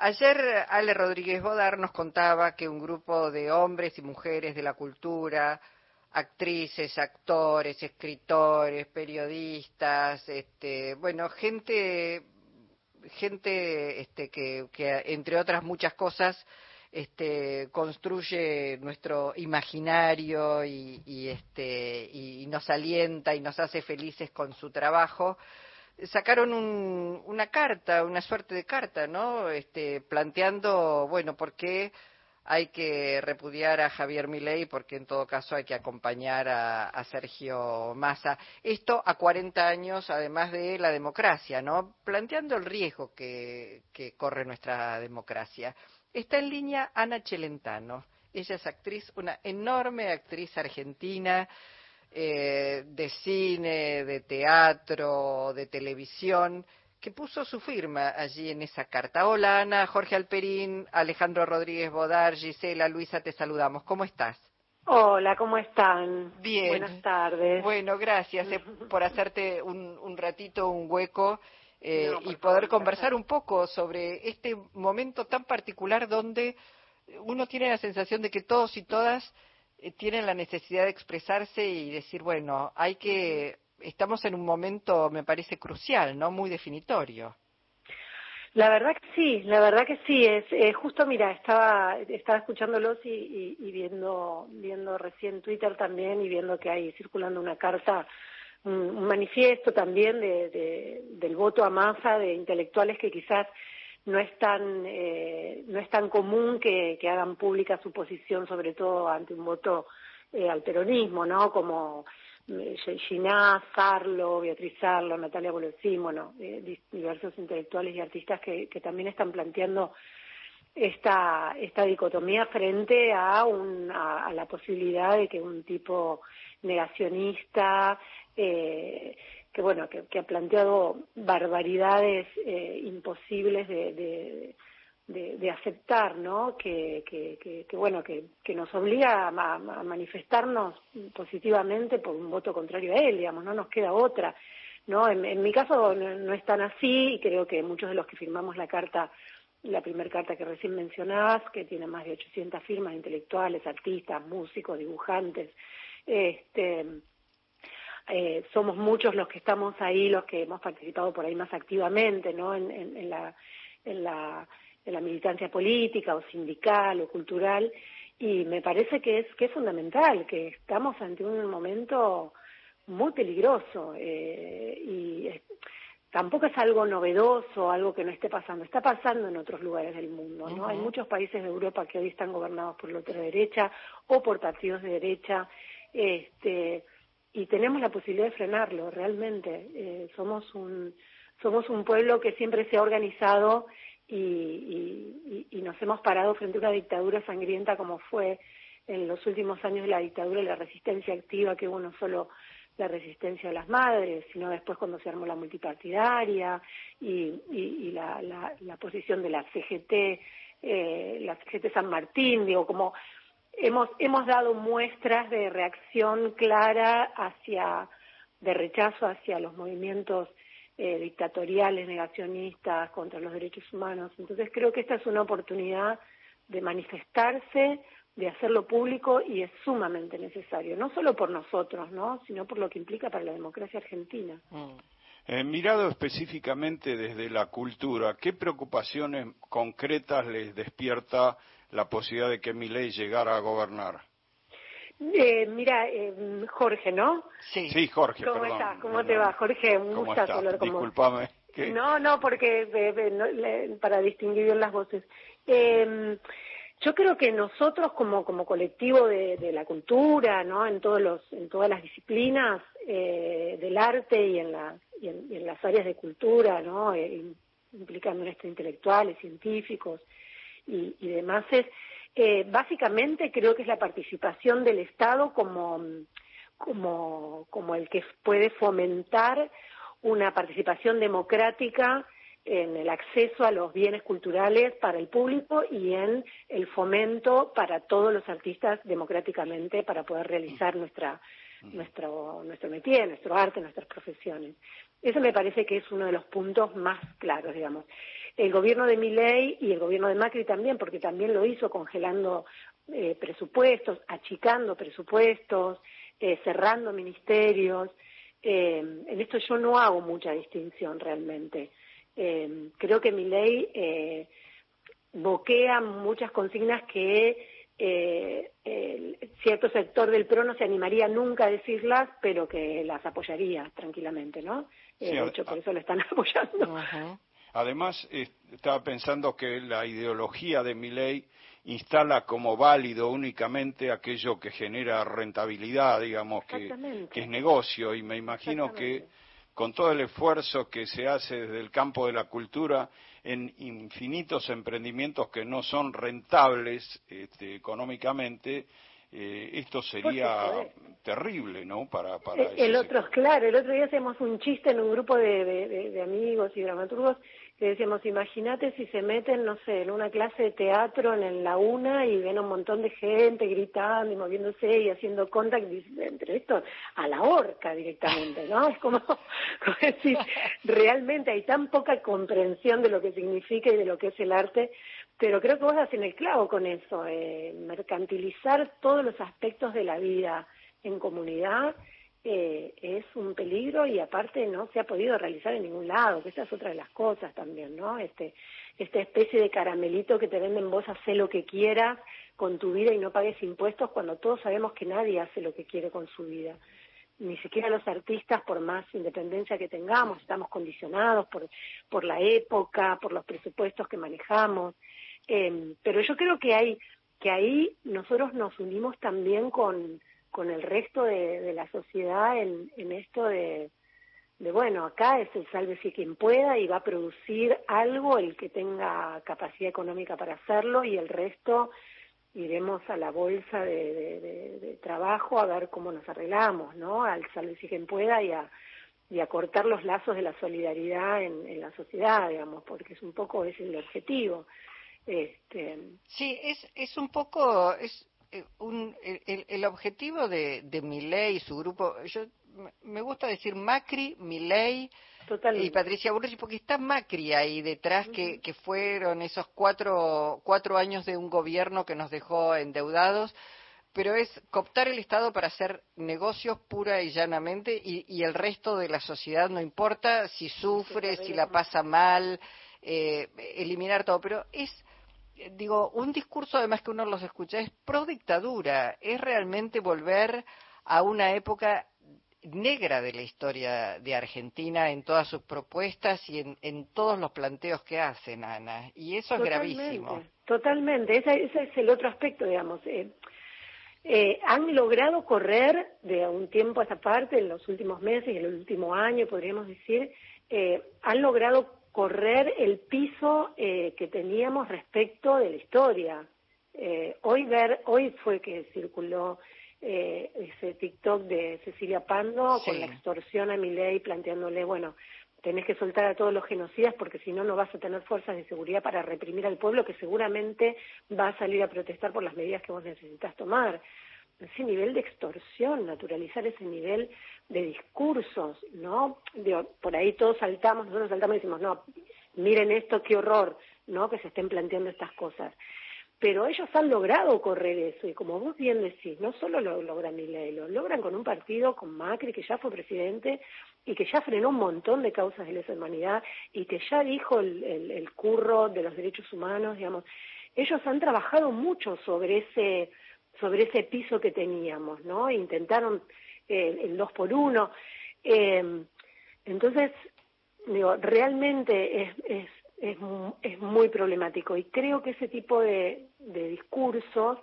Ayer Ale Rodríguez Bodar nos contaba que un grupo de hombres y mujeres de la cultura, actrices, actores, escritores, periodistas, este, bueno, gente, gente este, que, que entre otras muchas cosas este, construye nuestro imaginario y, y, este, y nos alienta y nos hace felices con su trabajo sacaron un, una carta, una suerte de carta, ¿no? Este, planteando, bueno, por qué hay que repudiar a Javier Milei, porque en todo caso hay que acompañar a, a Sergio Massa. Esto a 40 años, además de la democracia, ¿no? Planteando el riesgo que, que corre nuestra democracia. Está en línea Ana Celentano. Ella es actriz, una enorme actriz argentina, eh, de cine, de teatro, de televisión, que puso su firma allí en esa carta. Hola Ana, Jorge Alperín, Alejandro Rodríguez Bodar, Gisela, Luisa, te saludamos. ¿Cómo estás? Hola, ¿cómo están? Bien. Buenas tardes. Bueno, gracias eh, por hacerte un, un, ratito, un hueco eh, no, y poder favor, conversar un poco sobre este momento tan particular donde uno tiene la sensación de que todos y todas tienen la necesidad de expresarse y decir, bueno, hay que, estamos en un momento, me parece crucial, ¿no? Muy definitorio. La verdad que sí, la verdad que sí. Es eh, justo, mira, estaba estaba escuchándolos y, y, y, viendo viendo recién Twitter también y viendo que hay circulando una carta, un, un manifiesto también de, de, del voto a masa de intelectuales que quizás no es tan eh, no es tan común que, que, hagan pública su posición sobre todo ante un voto eh, al peronismo no como eh, Ginás, Sarlo, Beatriz Sarlo, Natalia Bolosín, bueno, eh, diversos intelectuales y artistas que, que también están planteando esta esta dicotomía frente a, un, a, a la posibilidad de que un tipo negacionista eh, que bueno que, que ha planteado barbaridades eh, imposibles de, de, de, de, aceptar no que, que, que, bueno que, nos obliga a, a, manifestarnos positivamente por un voto contrario a él digamos no nos queda otra no en, mi caso no, no es tan así y creo que muchos de los que firmamos la carta la primera carta que recién mencionabas, que tiene más de 800 firmas intelectuales, artistas, músicos, dibujantes, este, eh, somos muchos los que estamos ahí, los que hemos participado por ahí más activamente, ¿no? En, en, en, la, en, la, en la militancia política o sindical o cultural, y me parece que es, que es fundamental, que estamos ante un momento muy peligroso eh, y es, tampoco es algo novedoso, algo que no esté pasando, está pasando en otros lugares del mundo, ¿no? Uh -huh. Hay muchos países de Europa que hoy están gobernados por la derecha o por partidos de derecha, este y tenemos la posibilidad de frenarlo realmente. Eh, somos un somos un pueblo que siempre se ha organizado y, y, y, nos hemos parado frente a una dictadura sangrienta como fue en los últimos años de la dictadura y la resistencia activa que hubo no solo la resistencia de las madres, sino después cuando se armó la multipartidaria y, y, la, la, la posición de la CGT, eh, la CGT San Martín, digo, como hemos, hemos dado muestras de reacción clara hacia, de rechazo hacia los movimientos eh, dictatoriales, negacionistas contra los derechos humanos. Entonces creo que esta es una oportunidad de manifestarse, de hacerlo público y es sumamente necesario, no solo por nosotros, ¿no? sino por lo que implica para la democracia argentina. Mm. Eh, mirado específicamente desde la cultura, ¿qué preocupaciones concretas les despierta la posibilidad de que Milei llegara a gobernar? Eh, mira, eh, Jorge, ¿no? Sí, sí Jorge. ¿Cómo perdón, estás? ¿Cómo te va, Jorge? Un ¿Cómo gustazo hablar con Disculpame. No, no, porque eh, no, le, para distinguir bien las voces. Eh, yo creo que nosotros como como colectivo de, de la cultura, ¿no? En todos los en todas las disciplinas eh, del arte y en y en, y en, las áreas de cultura, ¿no? Eh, implicando en esto intelectuales, científicos y, y demás es eh, básicamente creo que es la participación del Estado como como como el que puede fomentar una participación democrática en el acceso a los bienes culturales para el público y en el fomento para todos los artistas democráticamente para poder realizar nuestra nuestro nuestro métier, nuestro arte, nuestras profesiones. Eso me parece que es uno de los puntos más claros, digamos. El gobierno de Milei y el gobierno de Macri también, porque también lo hizo congelando eh, presupuestos, achicando presupuestos, eh, cerrando ministerios. Eh, en esto yo no hago mucha distinción realmente. creo que Milei boquea muchas consignas que cierto sector del PRO no se animaría nunca a decirlas, pero que las apoyaría tranquilamente, ¿no? de hecho, por eso lo están apoyando. Además, estaba pensando que la ideología de mi ley instala como válido únicamente aquello que genera rentabilidad, digamos, que, es negocio, y me imagino que con todo el esfuerzo que se hace desde el campo de la cultura en infinitos emprendimientos que no son rentables este, económicamente, eh, esto sería terrible, ¿no? Para, para eh, el, otro, claro, el otro día hacemos un chiste en un grupo de amigos y dramaturgos que decíamos, imagínate si se meten, no sé, en una clase de teatro en la una y ven un montón de gente gritando y moviéndose y haciendo contact entre esto a la horca directamente, ¿no? Es como, como decir, realmente hay tan poca comprensión de lo que significa y de lo que es el arte, pero creo que vos das en el clavo con eso, eh, mercantilizar todos los aspectos de la vida en comunidad eh, es un peligro y aparte no se ha podido realizar en ningún lado, que esa es otra de las cosas también, ¿no? Este, esta especie de caramelito que te venden vos, hace lo que quieras con tu vida y no pagues impuestos cuando todos sabemos que nadie hace lo que quiere con su vida. Ni siquiera los artistas, por más independencia que tengamos, estamos condicionados por, por la época, por los presupuestos que manejamos. Eh, pero yo creo que hay que ahí nosotros nos unimos también con, con el resto de, la sociedad en, en esto de, bueno, acá es el sálvese quien pueda y va a producir algo el que tenga capacidad económica para hacerlo y el resto iremos a la bolsa de, de, trabajo a ver cómo nos arreglamos, ¿no? Al sálvese quien pueda y a, y a cortar los lazos de la solidaridad en, en la sociedad, digamos, porque es un poco ese el objetivo. Este... Sí, es, es un poco, es, eh, un, el, el, objetivo de, de Milei y su grupo, yo me gusta decir Macri, Milei y Patricia Burrich, porque está Macri ahí detrás, que, que fueron esos cuatro, cuatro años de un gobierno que nos dejó endeudados, pero es cooptar el Estado para hacer negocios pura y llanamente y, y el resto de la sociedad no importa si sufre, si la pasa mal, eh, eliminar todo, pero es digo, un discurso además que uno los escucha es pro dictadura, es realmente volver a una época negra de la historia de Argentina en todas sus propuestas y en, todos los planteos que hacen, Ana. Y eso es gravísimo. Totalmente, ese, es el otro aspecto, digamos. Eh, eh, han logrado correr de un tiempo a esta parte, en los últimos meses, en el último año, podríamos decir, eh, han logrado correr el piso eh, que teníamos respecto de la historia. Eh, hoy ver, hoy fue que circuló eh, ese TikTok de Cecilia Pando con la extorsión a mi ley planteándole, bueno, tenés que soltar a todos los genocidas porque si no, no vas a tener fuerzas de seguridad para reprimir al pueblo que seguramente va a salir a protestar por las medidas que vos necesitas tomar ese nivel de extorsión, naturalizar ese nivel de discursos, ¿no? por ahí todos saltamos, nosotros saltamos y decimos, no, miren esto, qué horror, ¿no? Que se estén planteando estas cosas. Pero ellos han logrado correr eso, y como vos bien decís, no solo lo logran Milei, lo logran con un partido, con Macri, que ya fue presidente y que ya frenó un montón de causas de lesa humanidad y que ya dijo el, el curro de los derechos humanos, digamos. Ellos han trabajado mucho sobre ese sobre ese piso que teníamos, ¿no? Intentaron el dos por uno. Eh, entonces, digo, realmente es, es, es, es, muy problemático y creo que ese tipo de, de discursos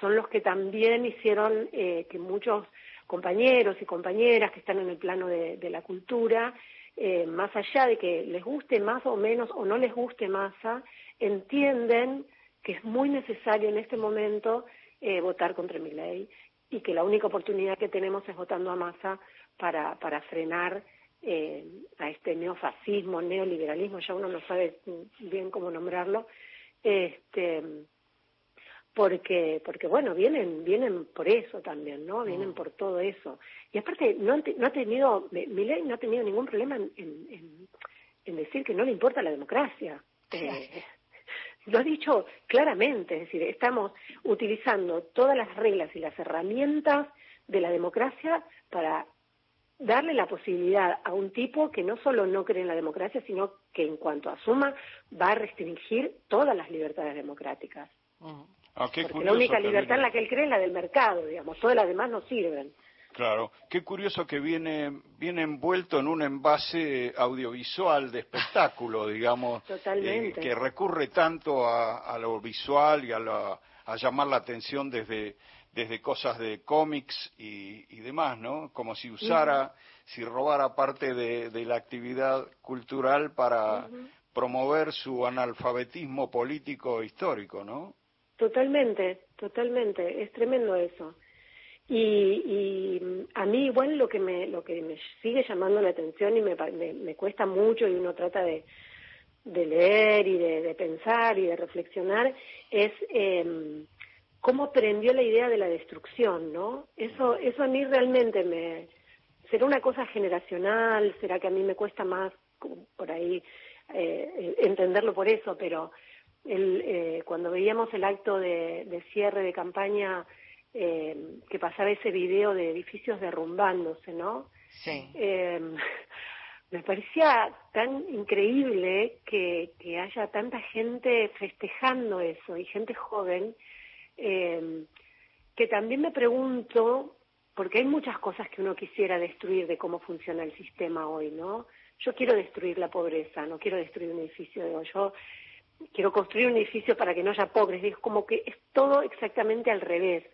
son los que también hicieron eh, que muchos compañeros y compañeras que están en el plano de, de la cultura, eh, más allá de que les guste más o menos o no les guste masa, entienden que es muy necesario en este momento eh, votar contra mi ley y que la única oportunidad que tenemos es votando a masa para, para frenar eh, a este neofascismo, neoliberalismo, ya uno no sabe bien cómo nombrarlo, este, porque, porque bueno, vienen, vienen por eso también, ¿no? Vienen mm. por todo eso. Y aparte, no, no ha tenido, mi ley no ha tenido ningún problema en, en, en decir que no le importa la democracia. Eh, lo ha dicho claramente, es decir, estamos utilizando todas las reglas y las herramientas de la democracia para darle la posibilidad a un tipo que no solo no cree en la democracia, sino que en cuanto asuma va a restringir todas las libertades democráticas. Ah, Porque la única libertad en la que él cree es la del mercado, digamos, todas las demás no sirven. Claro, qué curioso que viene, viene envuelto en un envase audiovisual de espectáculo, digamos, eh, que recurre tanto a, lo visual y a, a llamar la atención desde, desde cosas de cómics y, demás, ¿no? Como si usara, si robara parte de, la actividad cultural para promover su analfabetismo político histórico, ¿no? Totalmente, totalmente, es tremendo eso. Y, a mí igual lo que me lo que me sigue llamando la atención y me, me, cuesta mucho y uno trata de, de leer y de, pensar y de reflexionar es eh, cómo prendió la idea de la destrucción, ¿no? Eso eso a mí realmente me será una cosa generacional, será que a mí me cuesta más por ahí eh, entenderlo por eso, pero el, eh, cuando veíamos el acto de, de cierre de campaña eh, que pasaba ese video de edificios derrumbándose, ¿no? Sí. Eh, me parecía tan increíble que, que, haya tanta gente festejando eso y gente joven, eh, que también me pregunto, porque hay muchas cosas que uno quisiera destruir de cómo funciona el sistema hoy, ¿no? Yo quiero destruir la pobreza, no quiero destruir un edificio, yo quiero construir un edificio para que no haya pobres, es como que es todo exactamente al revés.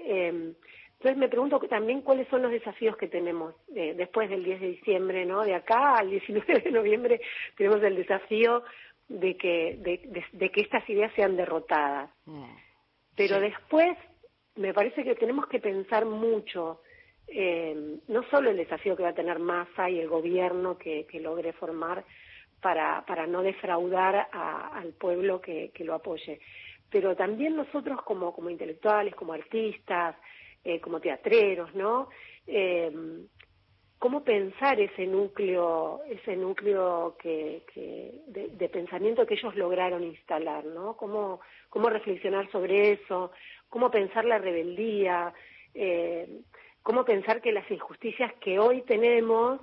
Eh, entonces me pregunto también cuáles son los desafíos que tenemos eh, después del 10 de diciembre, ¿no? De acá al 19 de noviembre tenemos el desafío de que, de, que estas ideas sean derrotadas. Mm. Pero después me parece que tenemos que pensar mucho, eh, no solo el desafío que va a tener Massa y el gobierno que, logre formar para, para no defraudar al pueblo que, que lo apoye, pero también nosotros como, como intelectuales, como artistas, eh, como teatreros, ¿no? Eh, ¿Cómo pensar ese núcleo, ese núcleo que, que de, pensamiento que ellos lograron instalar, ¿no? ¿Cómo, cómo reflexionar sobre eso? ¿Cómo pensar la rebeldía? Eh, ¿Cómo pensar que las injusticias que hoy tenemos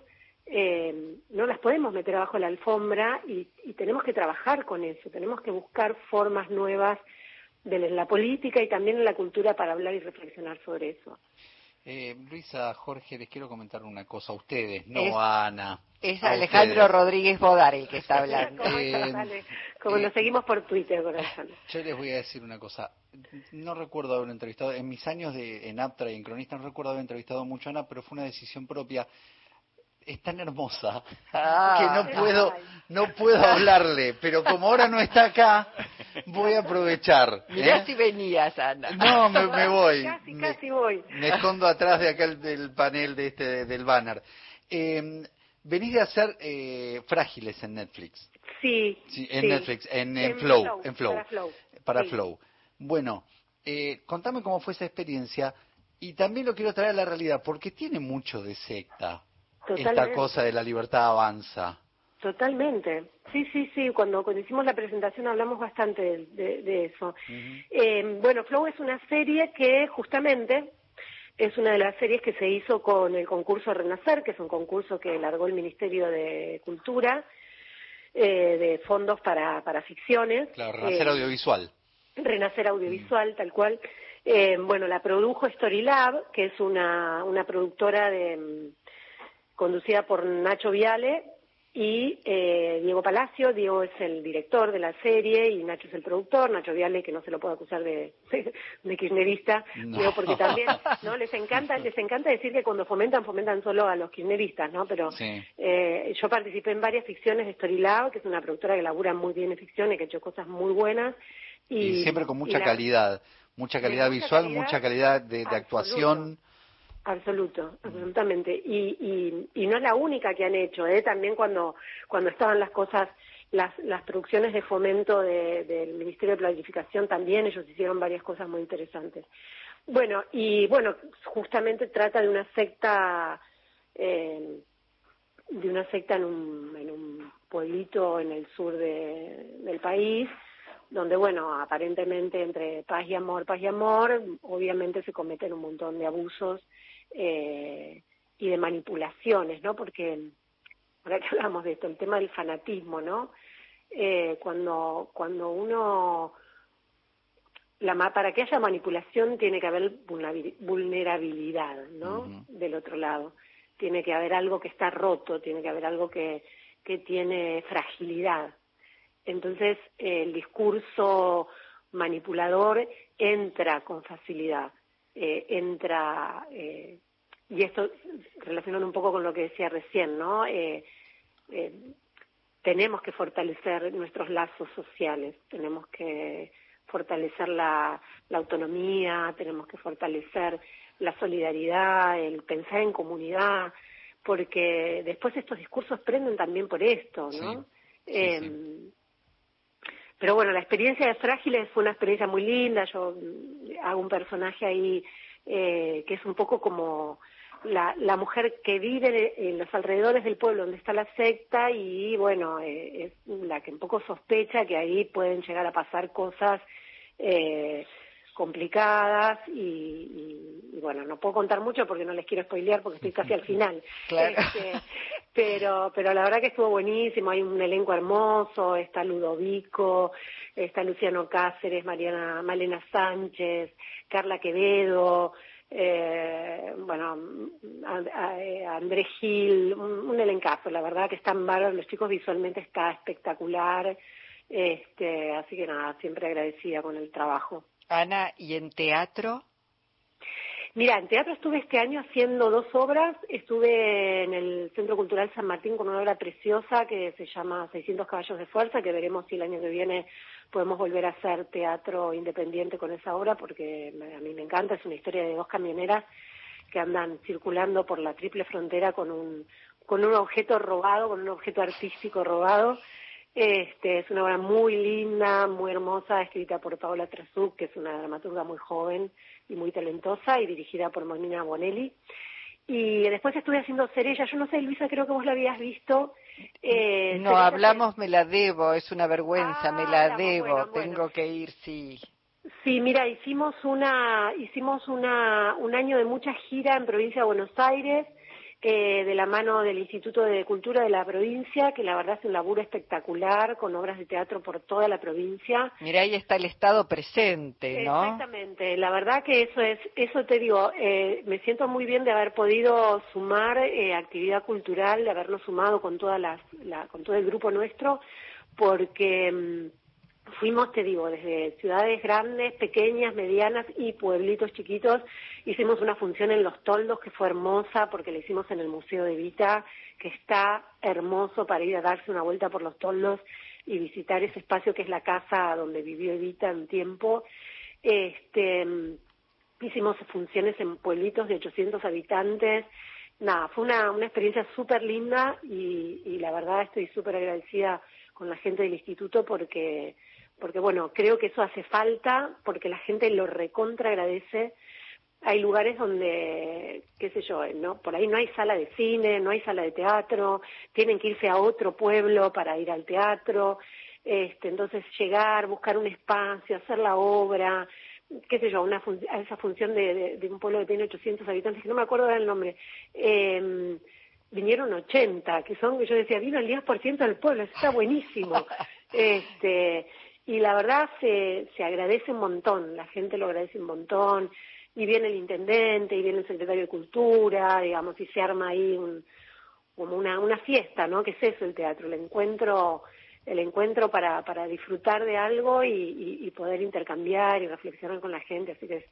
eh, no las podemos meter abajo la alfombra y, y, tenemos que trabajar con eso, tenemos que buscar formas nuevas de la política y también en la cultura para hablar y reflexionar sobre eso. Eh, Luisa, Jorge, les quiero comentar una cosa a ustedes, no a Ana. Es Alejandro Rodríguez Bodar el que está hablando. Eh, Como lo seguimos por Twitter, corazón. Yo les voy a decir una cosa. No recuerdo haber entrevistado, en mis años de, en Aptra y en Cronista, no recuerdo haber entrevistado mucho a Ana, pero fue una decisión propia es tan hermosa que no puedo no puedo hablarle, pero como ahora no está acá, voy a aprovechar. Mirá ¿eh? si venías, Ana. No, me, voy. Casi, casi voy. Me escondo atrás de acá del panel de este del banner. Eh, venís de hacer eh, Frágiles en Netflix. Sí. en Netflix, en, Flow, en Flow. Para Flow. Bueno, eh, contame cómo fue esa experiencia y también lo quiero traer a la realidad porque tiene mucho de secta esta cosa de la libertad avanza. Totalmente. Sí, sí, sí. Cuando, cuando hicimos la presentación hablamos bastante de, eso. eh, bueno, Flow es una serie que justamente es una de las series que se hizo con el concurso Renacer, que es un concurso que largó el Ministerio de Cultura, eh, de fondos para, para ficciones. Claro, Renacer eh, Audiovisual. Renacer Audiovisual, tal cual. Eh, bueno, la produjo Storylab, que es una, una productora de conducida por Nacho Viale y eh, Diego Palacio. Diego es el director de la serie y Nacho es el productor. Nacho Viale, que no se lo puede acusar de, de kirchnerista, digo, porque también no les encanta les encanta decir que cuando fomentan, fomentan solo a los kirchneristas, ¿no? Pero eh, yo participé en varias ficciones de Storylab, que es una productora que labura muy bien en ficciones, que ha hecho cosas muy buenas. Y, siempre con mucha calidad, mucha calidad visual, mucha calidad de, de actuación. Absoluto, absolutamente. Y, y, no es la única que han hecho, ¿eh? También cuando, cuando estaban las cosas, las, las producciones de fomento del Ministerio de Planificación también, ellos hicieron varias cosas muy interesantes. Bueno, y bueno, justamente trata de una secta eh, de una secta en un, en un pueblito en el sur de, del país, donde, bueno, aparentemente entre paz y amor, paz y amor, obviamente se cometen un montón de abusos eh, y de manipulaciones, ¿no? Porque, ahora que hablamos de esto, el tema del fanatismo, ¿no? Eh, cuando, cuando uno la, para que haya manipulación tiene que haber vulnerabilidad, ¿no? Del otro lado. Tiene que haber algo que está roto, tiene que haber algo que, que tiene fragilidad. Entonces, el discurso manipulador entra con facilidad, eh, entra, eh, y esto relacionando un poco con lo que decía recién, ¿no? Eh, tenemos que fortalecer nuestros lazos sociales, tenemos que fortalecer la, autonomía, tenemos que fortalecer la solidaridad, el pensar en comunidad, porque después estos discursos prenden también por esto, ¿no? Em, pero bueno, la experiencia de Frágiles fue una experiencia muy linda. Yo hago un personaje ahí eh, que es un poco como la, la mujer que vive en los alrededores del pueblo donde está la secta y bueno, eh, es la que un poco sospecha que ahí pueden llegar a pasar cosas eh, complicadas y, bueno, no puedo contar mucho porque no les quiero spoilear porque estoy casi al final. Este, pero, pero la verdad que estuvo buenísimo, hay un elenco hermoso, está Ludovico, está Luciano Cáceres, Mariana, Malena Sánchez, Carla Quevedo, eh, bueno, Andrés Gil, un, elencazo, la verdad que están bárbaros, los chicos visualmente está espectacular, este, así que nada, siempre agradecida con el trabajo. Ana, ¿y en teatro? Mira, en teatro estuve este año haciendo dos obras. Estuve en el Centro Cultural San Martín con una obra preciosa que se llama 600 caballos de fuerza, que veremos si el año que viene podemos volver a hacer teatro independiente con esa obra, porque a mí me encanta. Es una historia de dos camioneras que andan circulando por la triple frontera con un, con un objeto robado, con un objeto artístico robado. Este, es una obra muy linda, muy hermosa, escrita por Paola Trasuk, que es una dramaturga muy joven y muy talentosa, y dirigida por Monina Bonelli. Y después estuve haciendo Cerella, yo no sé, Luisa, creo que vos la habías visto. Eh, no, hablamos, me la debo, es una vergüenza, me la ah, debo, tengo que ir, sí. Sí, mira, hicimos una, hicimos una, un año de mucha gira en provincia de Buenos Aires, eh, de la mano del Instituto de Cultura de la provincia, que la verdad es un laburo espectacular, con obras de teatro por toda la provincia. Mira, ahí está el Estado presente, ¿no? Exactamente, la verdad que eso es, eso te digo, eh, me siento muy bien de haber podido sumar eh, actividad cultural, de haberlo sumado con todas las, la, con todo el grupo nuestro, porque mm, fuimos, te digo, desde ciudades grandes, pequeñas, medianas y pueblitos chiquitos. Hicimos una función en Los Toldos que fue hermosa porque la hicimos en el Museo de Vita, que está hermoso para ir a darse una vuelta por Los Toldos y visitar ese espacio que es la casa donde vivió Evita un tiempo. Este, hicimos funciones en pueblitos de 800 habitantes. Nada, fue una, una experiencia súper linda y, y la verdad estoy súper agradecida con la gente del instituto porque porque bueno, creo que eso hace falta, porque la gente lo recontra agradece. Hay lugares donde, qué sé yo, ¿no? Por ahí no hay sala de cine, no hay sala de teatro, tienen que irse a otro pueblo para ir al teatro, este, entonces llegar, buscar un espacio, hacer la obra, qué sé yo, una esa función de, de, un pueblo que tiene 800 habitantes, que no me acuerdo del nombre, eh, vinieron 80, que son, yo decía, vino el 10% del pueblo, eso está buenísimo. este, y la verdad se, se agradece un montón, la gente lo agradece un montón, y viene el intendente, y viene el secretario de Cultura, digamos, y se arma ahí un, como una, una fiesta, ¿no? Que es eso el teatro, el encuentro, el encuentro para, para disfrutar de algo y, y, poder intercambiar y reflexionar con la gente, así que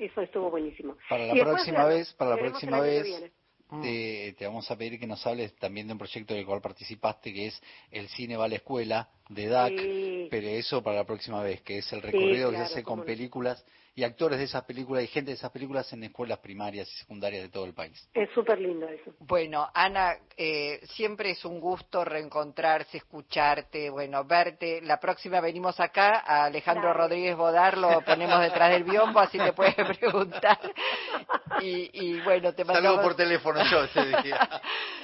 eso estuvo buenísimo. Para la próxima vez, para la próxima vez te, te, vamos a pedir que nos hables también de un proyecto del cual participaste, que es El Cine va a la escuela, de DAC, pero eso para la próxima vez, que es el recorrido que se hace con películas y actores de esas películas y gente de esas películas en escuelas primarias y secundarias de todo el país. Es súper lindo eso. Bueno, Ana, eh, siempre es un gusto reencontrarse, escucharte, bueno, verte. La próxima venimos acá, a Alejandro Rodríguez Bodar lo ponemos detrás del biombo, así te puedes preguntar. Y, y bueno, te mandamos... Salgo por teléfono yo ese día.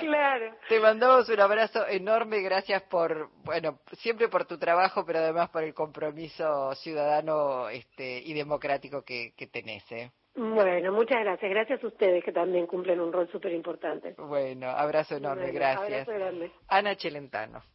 claro. Te mandamos un abrazo enorme, gracias por, bueno, siempre por tu trabajo, pero además por el compromiso ciudadano este, y democrático que, que tenés. ¿eh? Bueno, muchas gracias. Gracias a ustedes que también cumplen un rol súper importante. Bueno, abrazo enorme, gracias. Abrazo grande. Ana Chelentano.